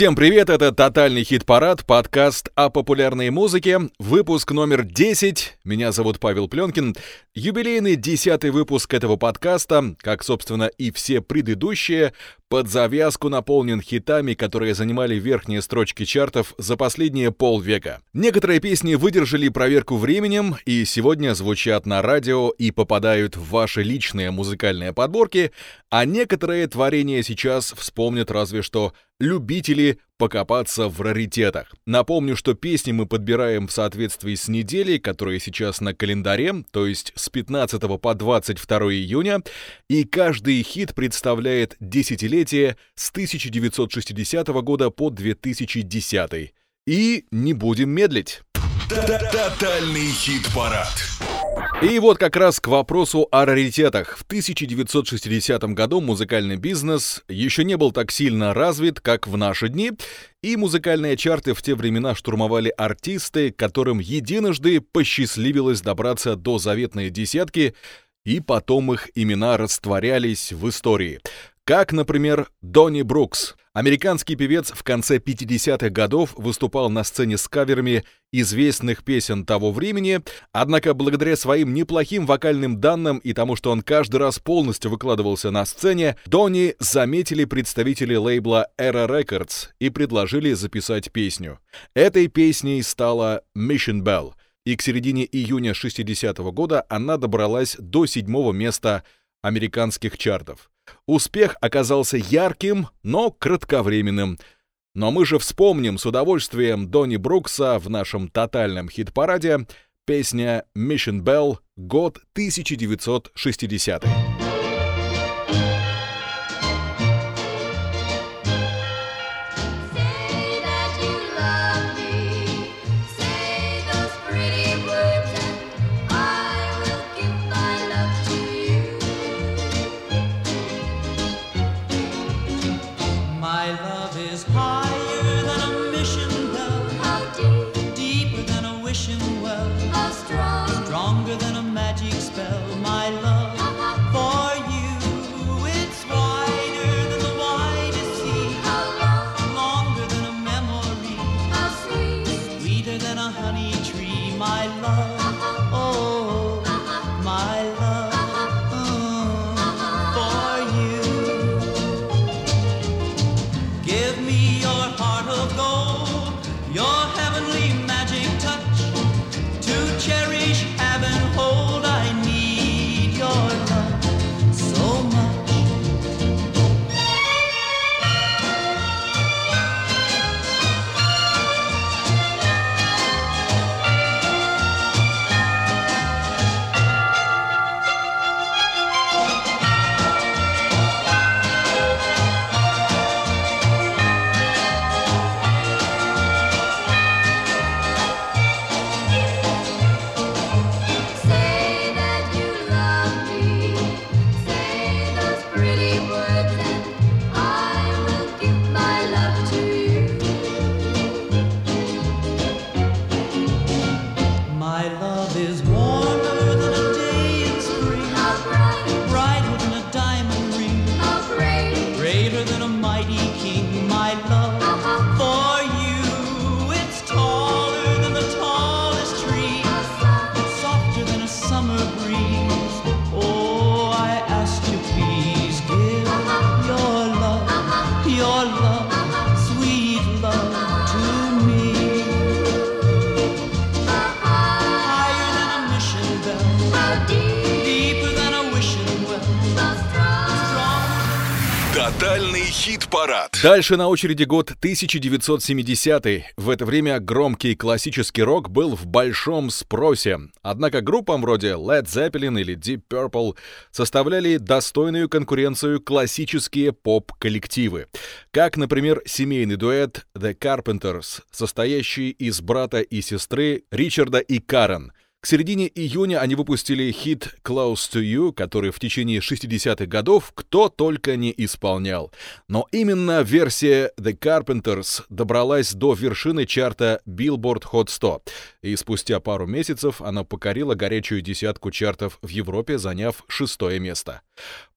Всем привет, это «Тотальный хит-парад», подкаст о популярной музыке, выпуск номер 10. Меня зовут Павел Пленкин. Юбилейный десятый выпуск этого подкаста, как, собственно, и все предыдущие, под завязку наполнен хитами, которые занимали верхние строчки чартов за последние полвека. Некоторые песни выдержали проверку временем и сегодня звучат на радио и попадают в ваши личные музыкальные подборки, а некоторые творения сейчас вспомнят разве что любители покопаться в раритетах. Напомню, что песни мы подбираем в соответствии с неделей, которая сейчас на календаре, то есть с 15 по 22 июня, и каждый хит представляет десятилетие с 1960 года по 2010. И не будем медлить. Тотальный хит-парад. И вот как раз к вопросу о раритетах. В 1960 году музыкальный бизнес еще не был так сильно развит, как в наши дни, и музыкальные чарты в те времена штурмовали артисты, которым единожды посчастливилось добраться до заветной десятки, и потом их имена растворялись в истории. Как, например, Донни Брукс. Американский певец в конце 50-х годов выступал на сцене с каверами известных песен того времени, однако благодаря своим неплохим вокальным данным и тому, что он каждый раз полностью выкладывался на сцене, Донни заметили представители лейбла Era Records и предложили записать песню. Этой песней стала Mission Bell, и к середине июня 60-го года она добралась до седьмого места американских чартов. Успех оказался ярким, но кратковременным. Но мы же вспомним с удовольствием Донни Брукса в нашем тотальном хит-параде. Песня «Mission Bell», год 1960 Say mighty king. My love хит-парад. Дальше на очереди год 1970 В это время громкий классический рок был в большом спросе. Однако группам вроде Led Zeppelin или Deep Purple составляли достойную конкуренцию классические поп-коллективы. Как, например, семейный дуэт The Carpenters, состоящий из брата и сестры Ричарда и Карен. К середине июня они выпустили хит «Close to You», который в течение 60-х годов кто только не исполнял. Но именно версия The Carpenters добралась до вершины чарта Billboard Hot 100, и спустя пару месяцев она покорила горячую десятку чартов в Европе, заняв шестое место.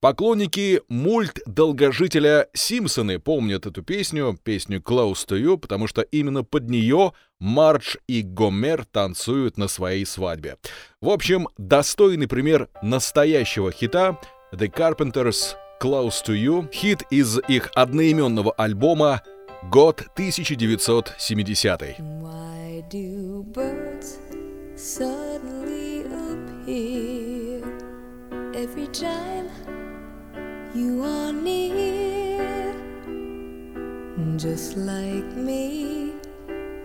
Поклонники мульт-долгожителя Симпсоны помнят эту песню, песню «Close to You», потому что именно под нее Мардж и Гомер танцуют на своей свадьбе. В общем, достойный пример настоящего хита The Carpenters «Close to You», хит из их одноименного альбома год 1970. Why do birds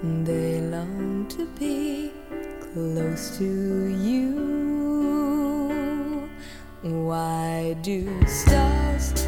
they long to be close to you. Why do stars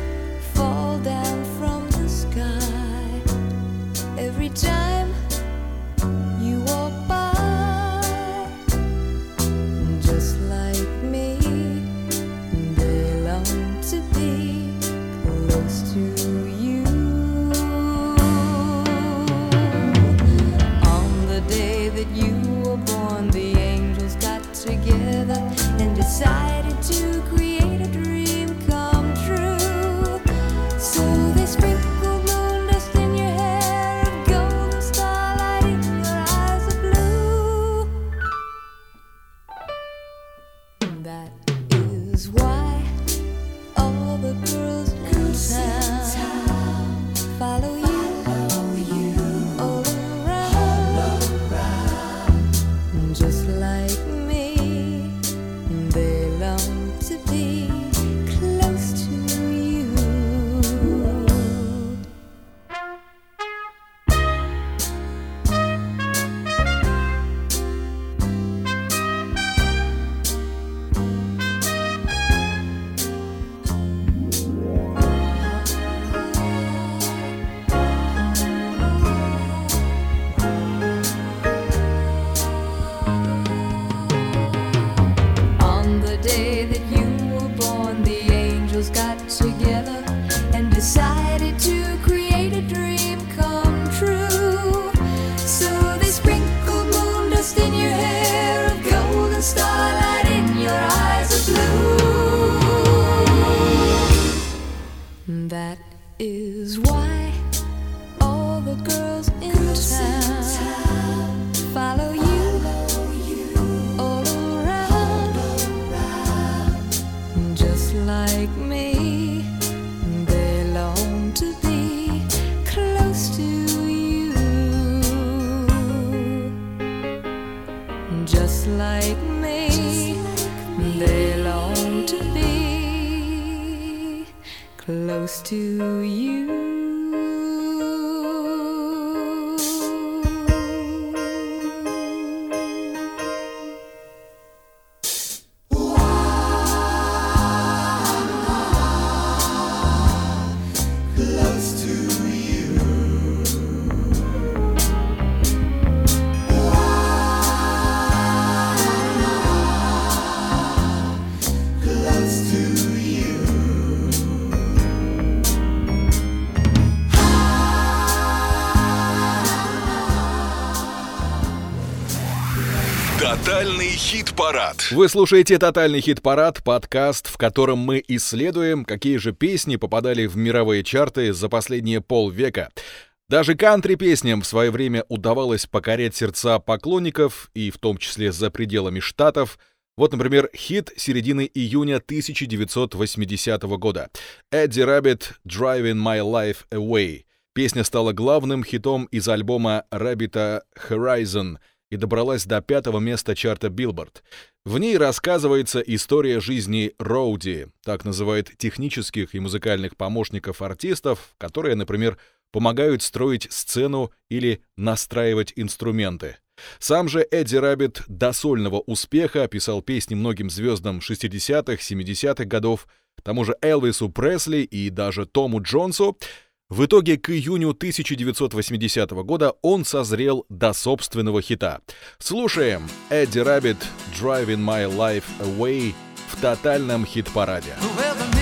Тотальный хит-парад. Вы слушаете «Тотальный хит-парад», подкаст, в котором мы исследуем, какие же песни попадали в мировые чарты за последние полвека. Даже кантри-песням в свое время удавалось покорять сердца поклонников, и в том числе за пределами штатов. Вот, например, хит середины июня 1980 года. «Эдди Rabbit Driving My Life Away». Песня стала главным хитом из альбома Rabbit Horizon и добралась до пятого места чарта Billboard. В ней рассказывается история жизни Роуди, так называют технических и музыкальных помощников артистов, которые, например, помогают строить сцену или настраивать инструменты. Сам же Эдди Раббит до сольного успеха писал песни многим звездам 60-х, 70-х годов, тому же Элвису Пресли и даже Тому Джонсу. В итоге к июню 1980 года он созрел до собственного хита. Слушаем Эдди Раббит «Driving My Life Away» в тотальном хит-параде. Well,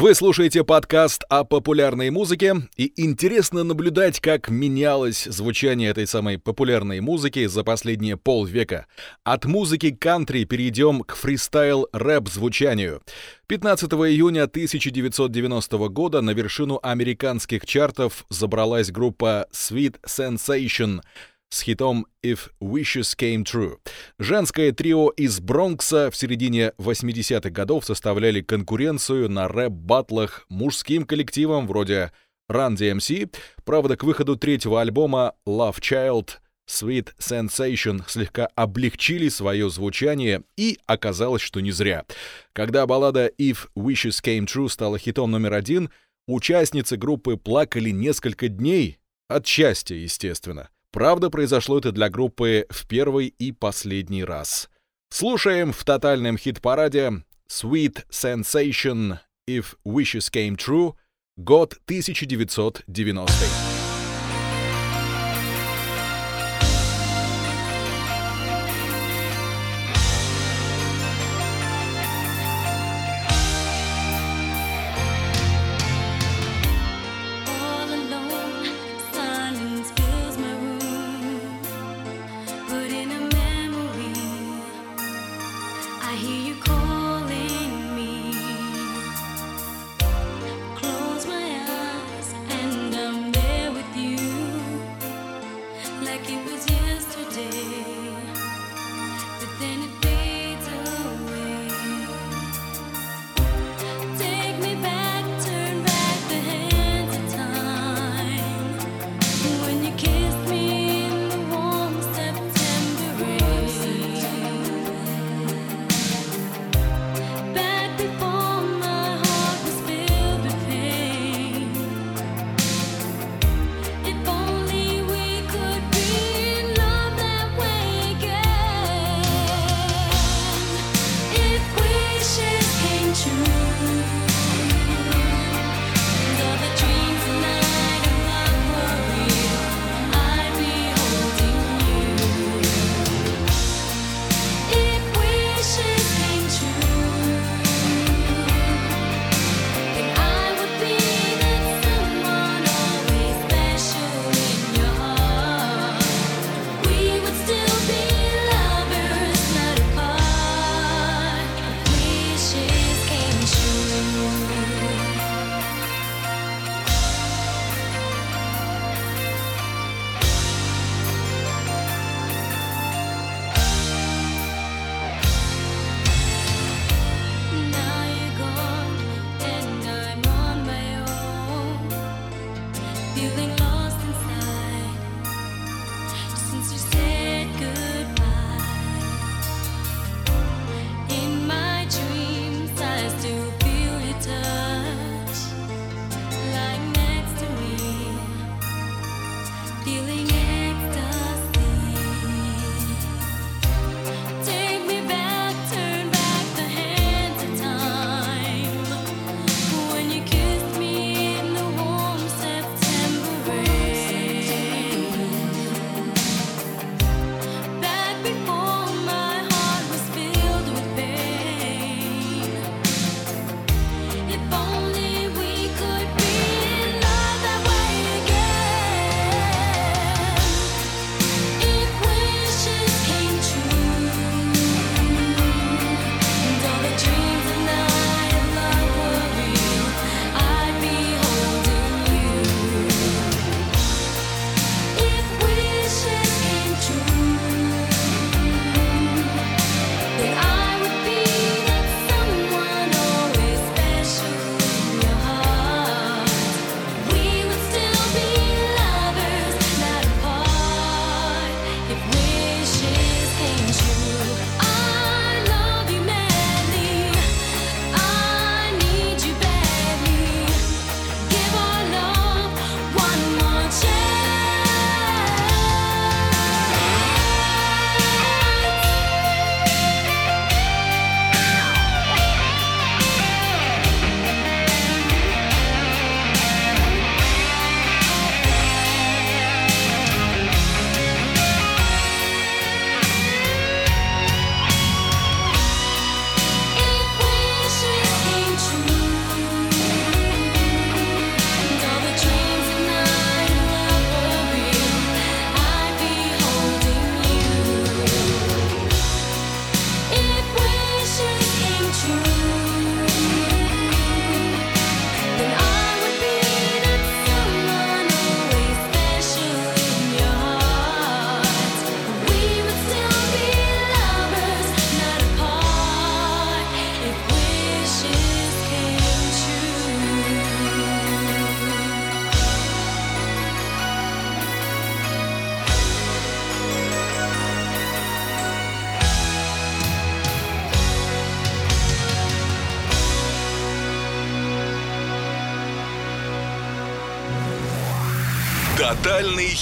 Вы слушаете подкаст о популярной музыке, и интересно наблюдать, как менялось звучание этой самой популярной музыки за последние полвека. От музыки кантри перейдем к фристайл-рэп звучанию. 15 июня 1990 года на вершину американских чартов забралась группа Sweet Sensation с хитом «If Wishes Came True». Женское трио из Бронкса в середине 80-х годов составляли конкуренцию на рэп-баттлах мужским коллективам вроде Run DMC. Правда, к выходу третьего альбома Love Child Sweet Sensation слегка облегчили свое звучание, и оказалось, что не зря. Когда баллада «If Wishes Came True» стала хитом номер один, участницы группы плакали несколько дней, от счастья, естественно. Правда, произошло это для группы в первый и последний раз. Слушаем в тотальном хит-параде Sweet Sensation If Wishes Came True, год 1990.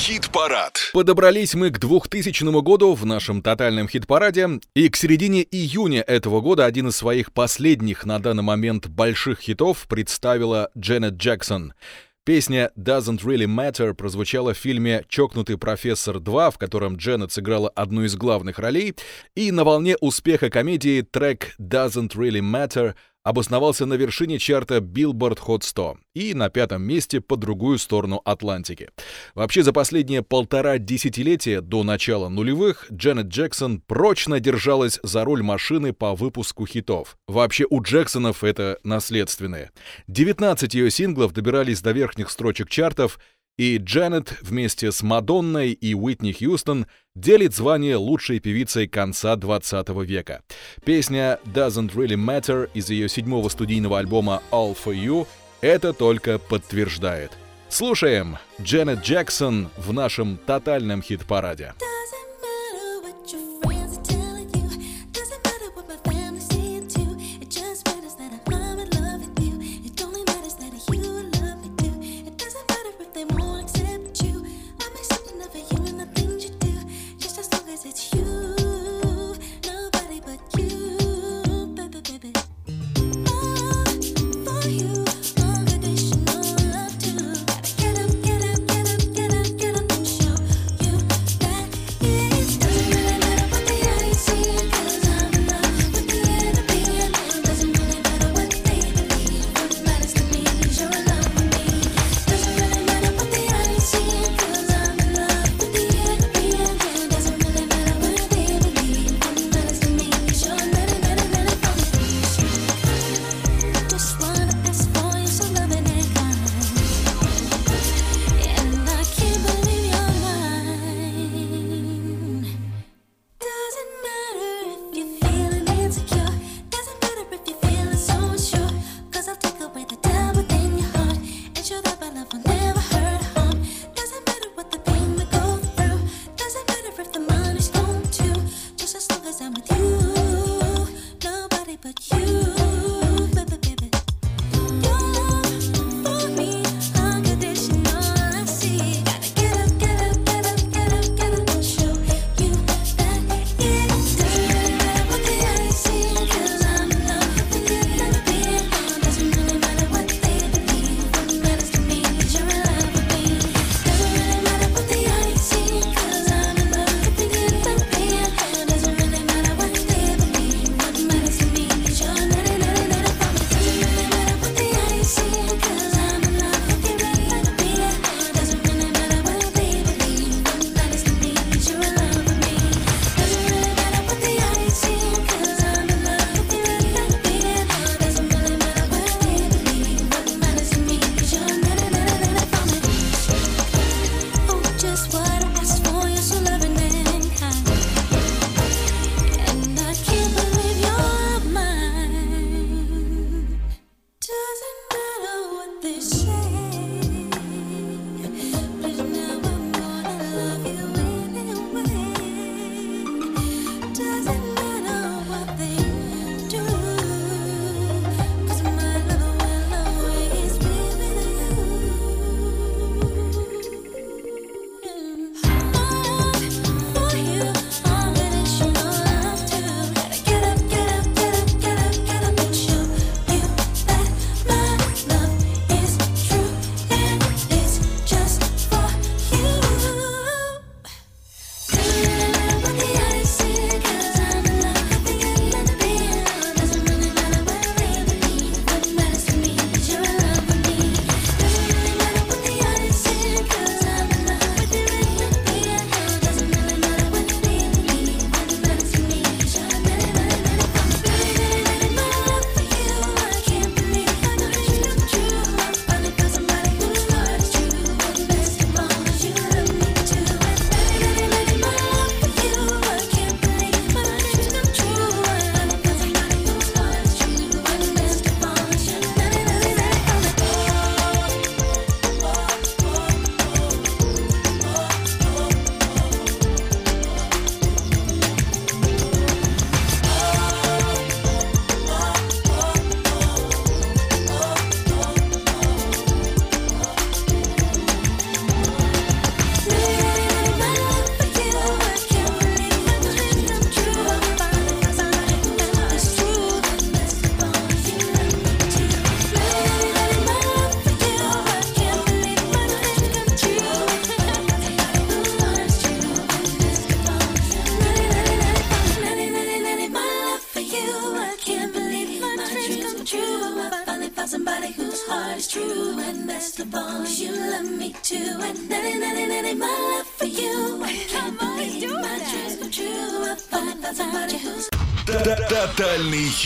Хит-парад. Подобрались мы к 2000 году в нашем тотальном хит-параде, и к середине июня этого года один из своих последних на данный момент больших хитов представила Дженнет Джексон. Песня «Doesn't Really Matter» прозвучала в фильме «Чокнутый профессор 2», в котором Дженнет сыграла одну из главных ролей, и на волне успеха комедии трек «Doesn't Really Matter» обосновался на вершине чарта Billboard Hot 100 и на пятом месте по другую сторону Атлантики. Вообще, за последние полтора десятилетия до начала нулевых Дженнет Джексон прочно держалась за руль машины по выпуску хитов. Вообще, у Джексонов это наследственное. 19 ее синглов добирались до верхних строчек чартов, и Джанет вместе с Мадонной и Уитни Хьюстон делит звание лучшей певицей конца 20 века. Песня «Doesn't Really Matter» из ее седьмого студийного альбома «All For You» это только подтверждает. Слушаем Джанет Джексон в нашем тотальном хит-параде. Doesn't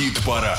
хит-парад.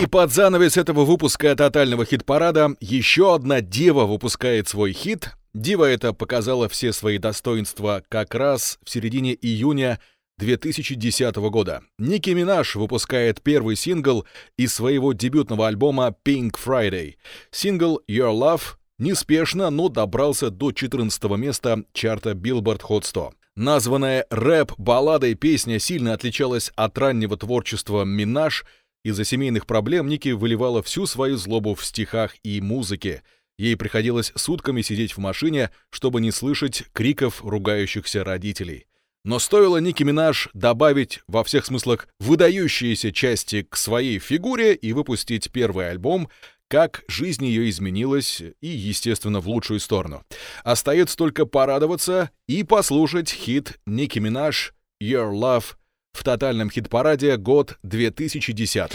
И под занавес этого выпуска тотального хит-парада еще одна дева выпускает свой хит. Дива эта показала все свои достоинства как раз в середине июня 2010 года. Ники Минаж выпускает первый сингл из своего дебютного альбома Pink Friday. Сингл Your Love неспешно, но добрался до 14 места чарта Billboard Hot 100. Названная рэп-балладой песня сильно отличалась от раннего творчества Минаж. Из-за семейных проблем Ники выливала всю свою злобу в стихах и музыке. Ей приходилось сутками сидеть в машине, чтобы не слышать криков ругающихся родителей. Но стоило Ники Минаж добавить во всех смыслах выдающиеся части к своей фигуре и выпустить первый альбом, как жизнь ее изменилась и, естественно, в лучшую сторону. Остается только порадоваться и послушать хит Ники Минаж «Your Love» в тотальном хит-параде год 2010.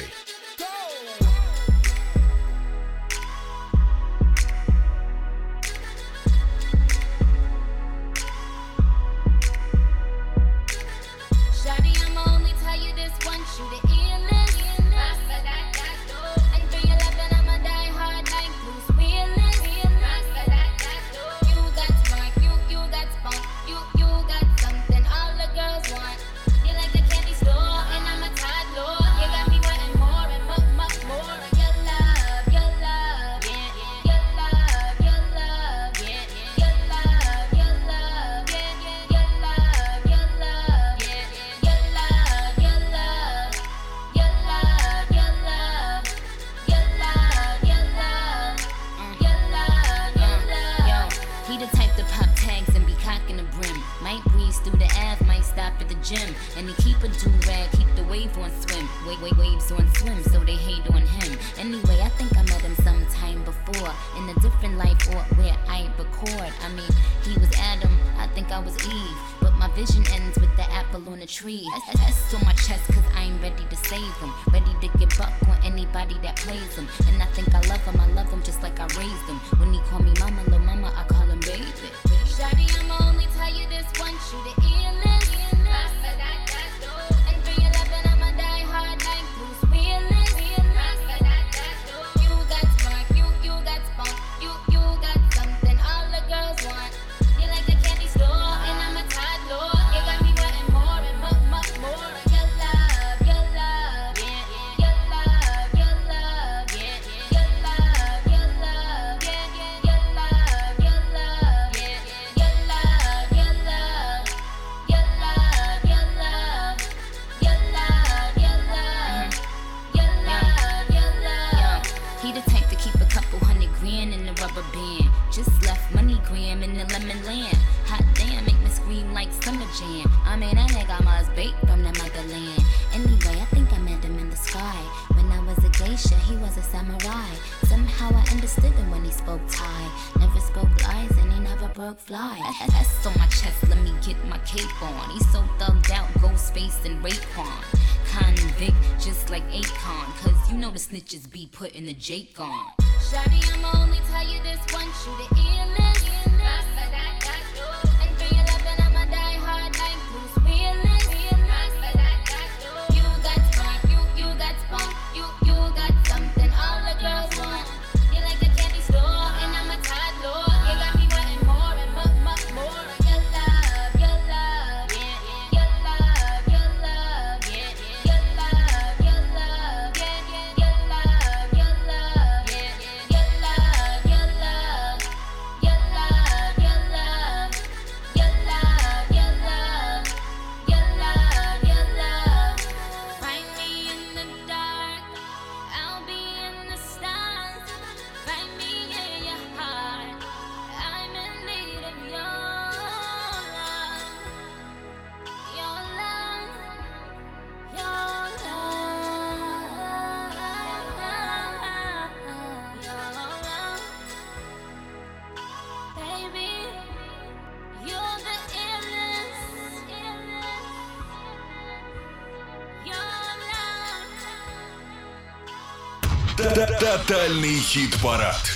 Gym. And he keep a do rag, keep the wave on swim. Wait, wait, waves on swim, so they hate on him. Anyway, I think I met him sometime before in a different life or where I record. I mean, he was Adam, I think I was Eve. But my vision ends with the apple on the tree. S- on my chest, cause I'm ready to save him. Ready to get buck on anybody that plays him. And I think I love him, I love him just like I raised him. When he call me mama, little mama, I call him baby. Shawty, I'ma only tell you this once, you the illest. Putting the Jake on. Shawty, I'ma only tell you this once, Тотальный хит-парад.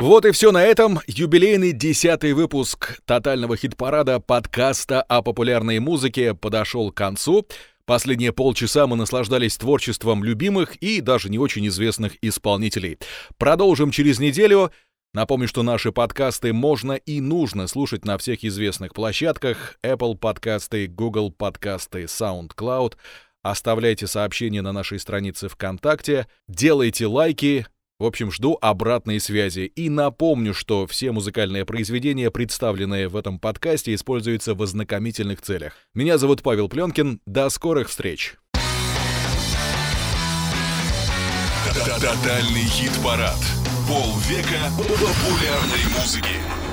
Вот и все на этом. Юбилейный десятый выпуск тотального хит-парада подкаста о популярной музыке подошел к концу. Последние полчаса мы наслаждались творчеством любимых и даже не очень известных исполнителей. Продолжим через неделю. Напомню, что наши подкасты можно и нужно слушать на всех известных площадках Apple подкасты, Google подкасты, SoundCloud. Оставляйте сообщения на нашей странице ВКонтакте, делайте лайки, в общем, жду обратной связи. И напомню, что все музыкальные произведения, представленные в этом подкасте, используются в ознакомительных целях. Меня зовут Павел Пленкин. До скорых встреч! Тотальный хит-парад. Полвека популярной музыки.